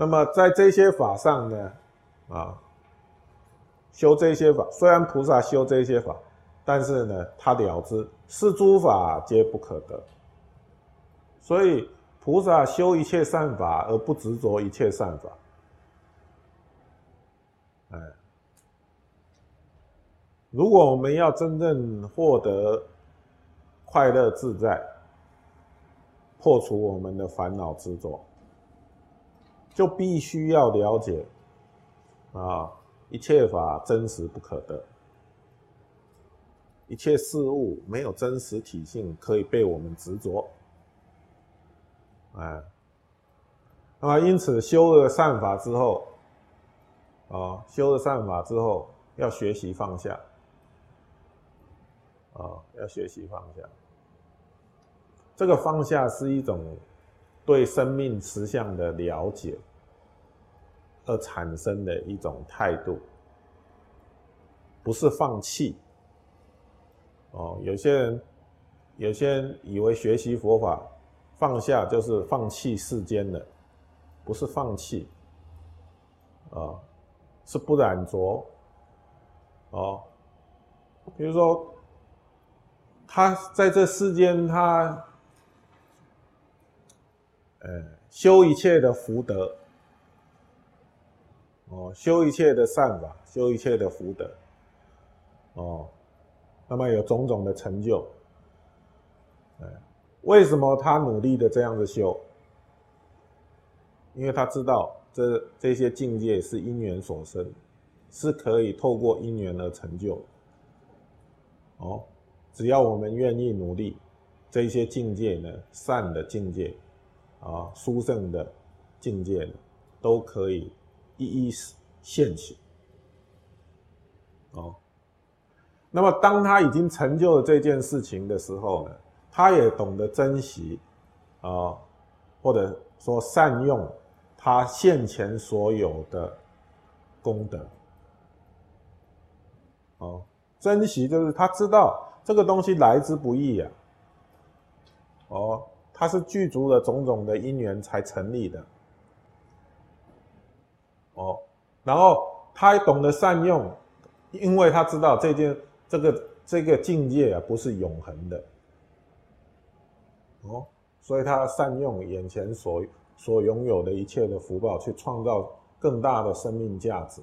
那么在这些法上呢，啊，修这些法，虽然菩萨修这些法，但是呢，他了知是诸法皆不可得，所以菩萨修一切善法而不执着一切善法，哎，如果我们要真正获得快乐自在，破除我们的烦恼执着。就必须要了解啊，一切法真实不可得，一切事物没有真实体性可以被我们执着，哎，那么因此修了善法之后，啊，修了善法之后要学习放下，啊，要学习放下，这个放下是一种。对生命实相的了解而产生的一种态度，不是放弃。哦，有些人，有些人以为学习佛法放下就是放弃世间的，不是放弃，啊，是不染着。哦，比如说，他在这世间，他。呃，修一切的福德，哦，修一切的善法，修一切的福德，哦，那么有种种的成就，哎，为什么他努力的这样子修？因为他知道这这些境界是因缘所生，是可以透过因缘而成就。哦，只要我们愿意努力，这些境界呢，善的境界。啊，殊胜的境界都可以一一现起。哦，那么当他已经成就了这件事情的时候呢，他也懂得珍惜啊，或者说善用他现前所有的功德。哦，珍惜就是他知道这个东西来之不易呀。哦。它是具足了种种的因缘才成立的，哦，然后他懂得善用，因为他知道这件这个这个境界啊不是永恒的，哦，所以他善用眼前所所拥有的一切的福报，去创造更大的生命价值，